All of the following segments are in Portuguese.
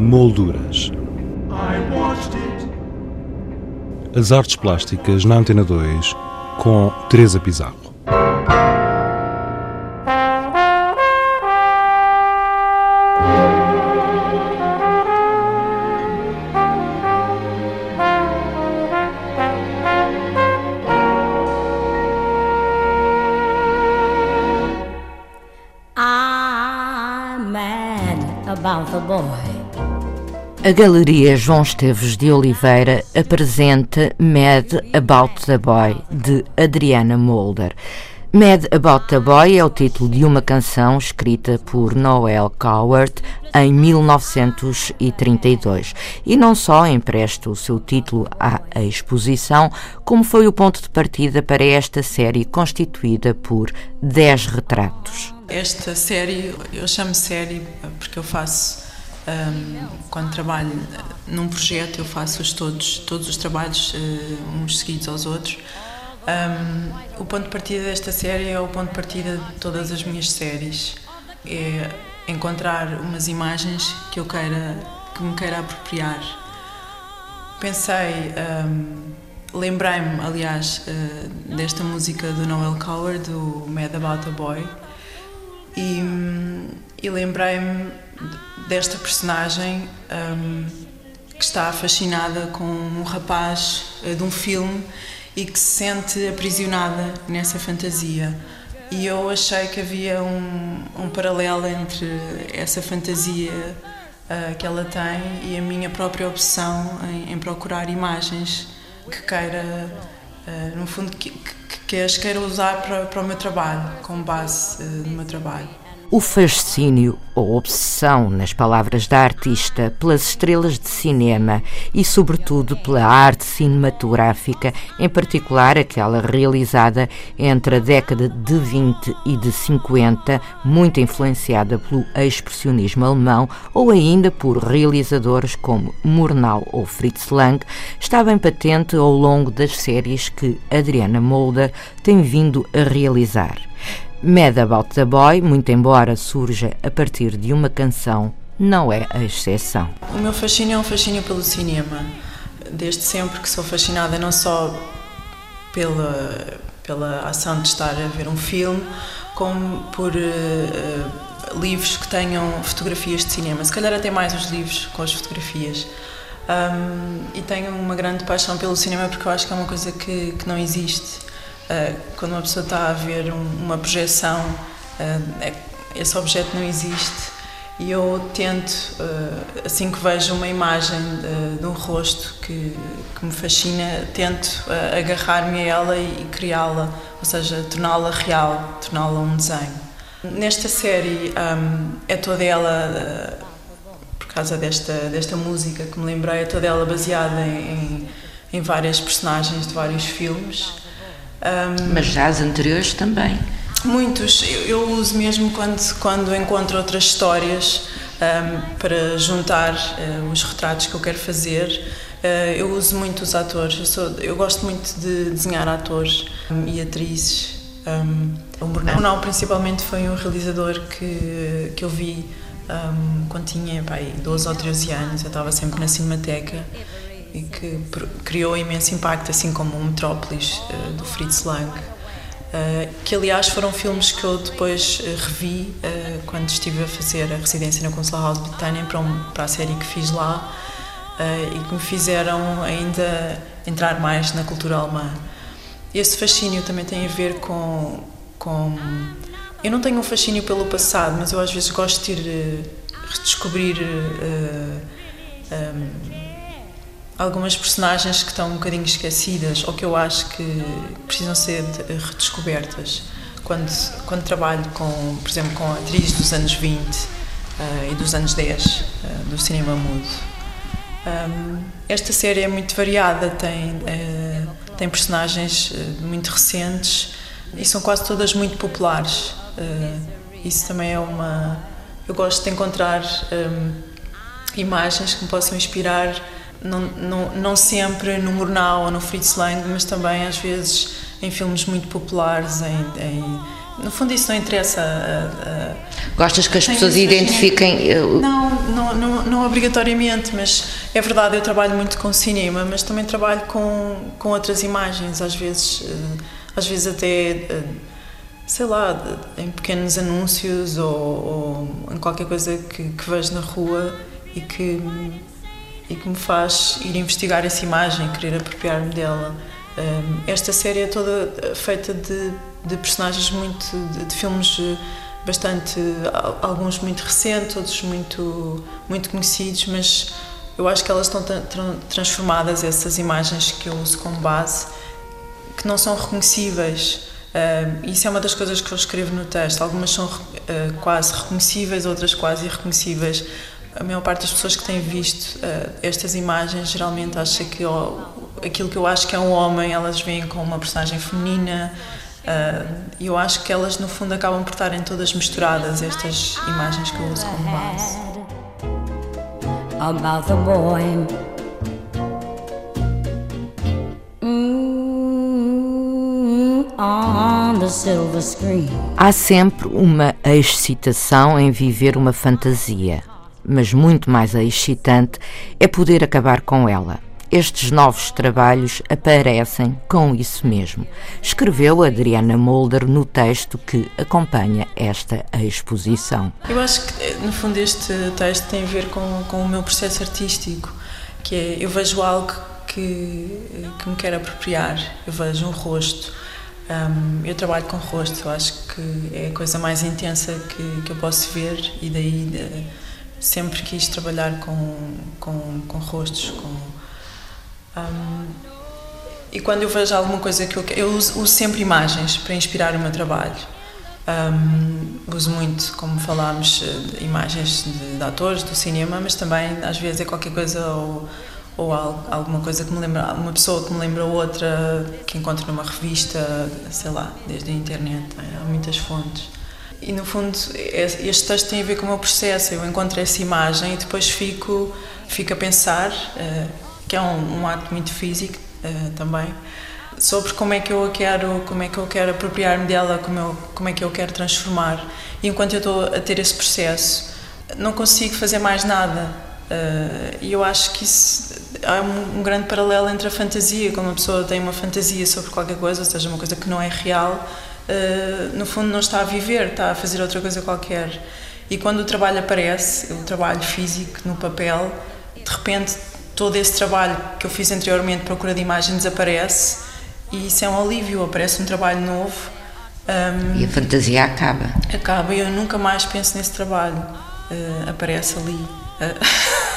Molduras. As artes plásticas na Antena 2 com Teresa Pizarro. A Galeria João Esteves de Oliveira apresenta Mad About the Boy, de Adriana Molder. Mad About the Boy é o título de uma canção escrita por Noel Coward em 1932 e não só empresta o seu título à exposição, como foi o ponto de partida para esta série constituída por 10 retratos. Esta série, eu chamo série porque eu faço um, quando trabalho num projeto, eu faço-os todos, todos os trabalhos, uh, uns seguidos aos outros. Um, o ponto de partida desta série é o ponto de partida de todas as minhas séries. É encontrar umas imagens que eu queira, que me queira apropriar. Pensei, um, lembrei-me, aliás, uh, desta música do Noel Coward, do Mad About a Boy, e, e lembrei-me desta personagem um, que está fascinada com um rapaz uh, de um filme e que se sente aprisionada nessa fantasia. E eu achei que havia um, um paralelo entre essa fantasia uh, que ela tem e a minha própria obsessão em, em procurar imagens que queira, uh, no fundo, que, que, que as queira usar para, para o meu trabalho, como base uh, do meu trabalho. O fascínio ou obsessão, nas palavras da artista, pelas estrelas de cinema e, sobretudo, pela arte cinematográfica, em particular aquela realizada entre a década de 20 e de 50, muito influenciada pelo expressionismo alemão ou ainda por realizadores como Murnau ou Fritz Lang, está bem patente ao longo das séries que Adriana Molder tem vindo a realizar. Mad About the Boy, muito embora surja a partir de uma canção, não é a exceção. O meu fascínio é um fascínio pelo cinema. Desde sempre que sou fascinada não só pela, pela ação de estar a ver um filme, como por uh, livros que tenham fotografias de cinema. Se calhar até mais os livros com as fotografias. Um, e tenho uma grande paixão pelo cinema porque eu acho que é uma coisa que, que não existe. Uh, quando uma pessoa está a ver um, uma projeção, uh, esse objeto não existe e eu tento, uh, assim que vejo uma imagem de, um rosto que, que, me fascina, tento agarrar-me a ela e, criá-la, ou seja, torná-la real, torná-la um desenho. Nesta série um, é toda ela, por causa desta, desta música que me lembrei, é toda ela baseada em, em várias personagens de vários filmes. Um, Mas já as anteriores também. Muitos. Eu, eu, uso mesmo quando, quando encontro outras histórias um, para juntar uh, os retratos que eu quero fazer. Uh, eu uso muito os atores. Eu, sou, eu gosto muito de desenhar atores um, e atrizes. o Brunão, principalmente, foi um realizador que, que eu vi quando tinha pai, 12 ou 13 anos. Eu estava sempre na Cinemateca e que criou imenso impacto, assim como o Metrópolis uh, do Fritz Lang, uh, que aliás foram filmes que eu depois uh, revi quando estive a fazer a residência na Consular House Britânia para, um, para a série que fiz lá e que me fizeram ainda entrar mais na cultura alemã. Esse fascínio também tem a ver com, com eu não tenho um fascínio pelo passado, mas eu às vezes gosto de ir redescobrir um, algumas personagens que estão um bocadinho esquecidas ou que eu acho que precisam ser redescobertas. Quando, quando trabalho, com, por exemplo, com atrizes dos anos 20 uh, eh, e dos anos 10 uh, eh, do cinema mudo. Um, esta série é muito variada, tem, uh, tem personagens muito recentes e são quase todas muito populares. isso também é uma. Eu gosto de encontrar um, imagens que me possam inspirar não, não, não sempre no Murnau ou no Fritz Lang, mas também às vezes em filmes muito populares, em, em no fundo isso não interessa. A, a... Gostas que as pessoas identifiquem? Não, não, não, não, obrigatoriamente, mas é verdade, eu trabalho muito com cinema, mas também trabalho com, com outras imagens, às vezes, às vezes até sei lá, em pequenos anúncios ou, ou em qualquer coisa que, que vejo na rua e que, e que me faz ir investigar essa imagem, querer apropriar-me dela. Esta série é toda feita de, de personagens muito. De, de, filmes bastante. alguns muito recentes, outros muito, muito conhecidos, mas eu acho que elas estão transformadas, essas imagens que eu uso como base, que não são reconhecíveis Uh, isso é uma das coisas que eu escrevo no texto. Algumas são uh, quase reconhecíveis, outras quase irreconhecíveis. A maior parte das pessoas que têm visto uh, estas imagens geralmente acha que oh, aquilo que eu acho que é um homem, elas veem como uma personagem feminina. E eu acho que elas, no fundo, acabam por estarem todas misturadas, estas imagens que eu uso como base. About the boy. Há sempre uma excitação em viver uma fantasia, mas muito mais excitante é poder acabar com ela. Estes novos trabalhos aparecem com isso mesmo. Escreveu Adriana Molder no texto que acompanha esta exposição. Eu acho que, no fundo, este texto tem a ver com, com o meu processo artístico, que é eu vejo algo que, que me quer apropriar, eu vejo um rosto um, eu trabalho com rosto, eu acho que é a coisa mais intensa que, que eu posso ver e daí de, sempre quis trabalhar com, com, com rostos. Com, um, e quando eu vejo alguma coisa que eu eu uso, uso sempre imagens para inspirar o meu trabalho. Um, uso muito, como falámos, eh, imagens de, de, atores do cinema, mas também às vezes é qualquer coisa ou ou alguma coisa que me lembra, uma pessoa que me lembra outra, que encontro numa revista, sei lá, desde a internet, há muitas fontes. E no fundo, este texto tem a ver com o meu processo. Eu encontro essa imagem e depois fico, fico a pensar, uh, que é um, um, ato muito físico uh, também, sobre como é que eu quero, como é que eu quero apropriar-me dela, como, eu, como é que eu quero transformar. E enquanto eu estou a ter esse processo, não consigo fazer mais nada. Uh, e eu acho que isso há um, um, grande paralelo entre a fantasia, quando uma pessoa tem uma fantasia sobre qualquer coisa, ou seja, uma coisa que não é real, uh, no fundo não está a viver, está a fazer outra coisa qualquer. E quando o trabalho aparece, o trabalho físico no papel, de repente todo esse trabalho que eu fiz anteriormente, procura de imagem, desaparece e isso é um alívio, aparece um trabalho novo. Um, e a fantasia acaba. Acaba e eu nunca mais penso nesse trabalho. Uh, aparece ali. Uh,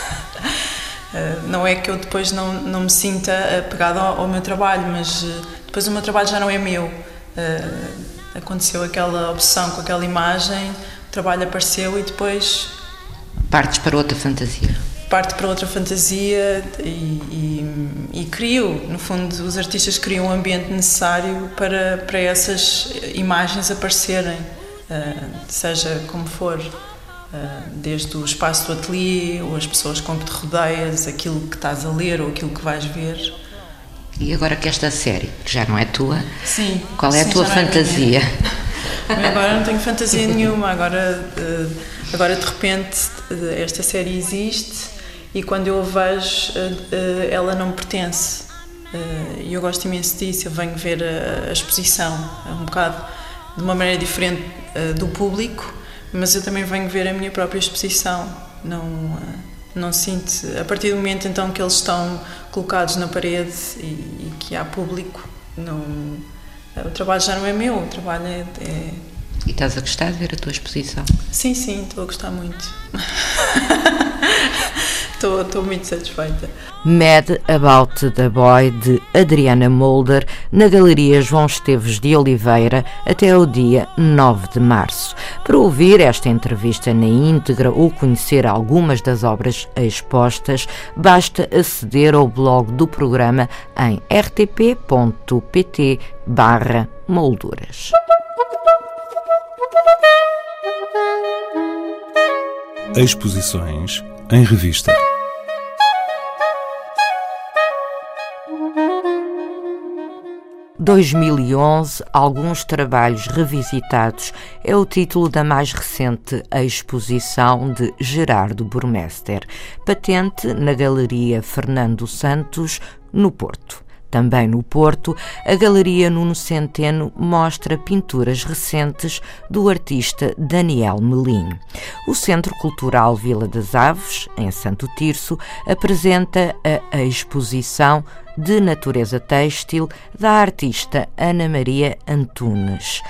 Eh, não é que eu depois não, não me sinta apegada ao, ao meu trabalho, mas eh, depois o meu trabalho já não é meu. Eh, aconteceu aquela obsessão com aquela imagem, o trabalho apareceu e depois. Partes para outra fantasia. Parte para outra fantasia e, e, e crio, no fundo, os artistas criam um ambiente necessário para, para essas imagens aparecerem, seja como for. Ah, desde o espaço do ateliê, ou as pessoas com que te rodeias, aquilo que estás a ler ou aquilo que vais ver. E agora que esta série, que já não é tua, sim, qual é sim, a tua fantasia? É agora não tenho fantasia nenhuma, agora, ah, agora de repente esta série existe e quando eu a vejo ah, ela não me pertence. E eu gosto imenso disso, eu venho ver a, exposição, é um bocado de uma maneira diferente do público, mas eu também venho ver a minha própria exposição. Não, eh, não sinto. A partir do momento então que eles estão colocados na parede e, e que há público, não, o trabalho já não é meu, o trabalho é, é. E estás a gostar de ver a tua exposição? Sim, sim, estou a gostar muito. Estou, estou muito satisfeita. Mad About the Boy de Adriana Molder na Galeria João Esteves de Oliveira até o dia 9 de março. Para ouvir esta entrevista na íntegra ou conhecer algumas das obras expostas, basta aceder ao blog do programa em rtp.pt barra molduras. Exposições em revista. 2011 Alguns Trabalhos Revisitados é o título da mais recente exposição de Gerardo Burmester, patente na Galeria Fernando Santos, no Porto. Também no Porto, a Galeria Nuno Centeno mostra pinturas recentes do artista Daniel Melim. O Centro Cultural Vila das Aves, em Santo Tirso, apresenta a exposição de natureza têxtil da artista Ana Maria Antunes.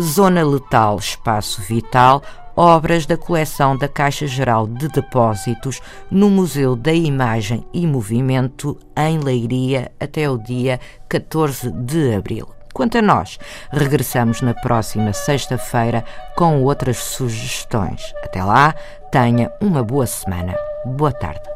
Zona Letal Espaço Vital obras da coleção da Caixa Geral de Depósitos no Museu da Imagem e Movimento, em Leiria, até o dia 14 de abril. Quanto a nós, regressamos na próxima sexta-feira com outras sugestões. Até lá, tenha uma boa semana. Boa tarde.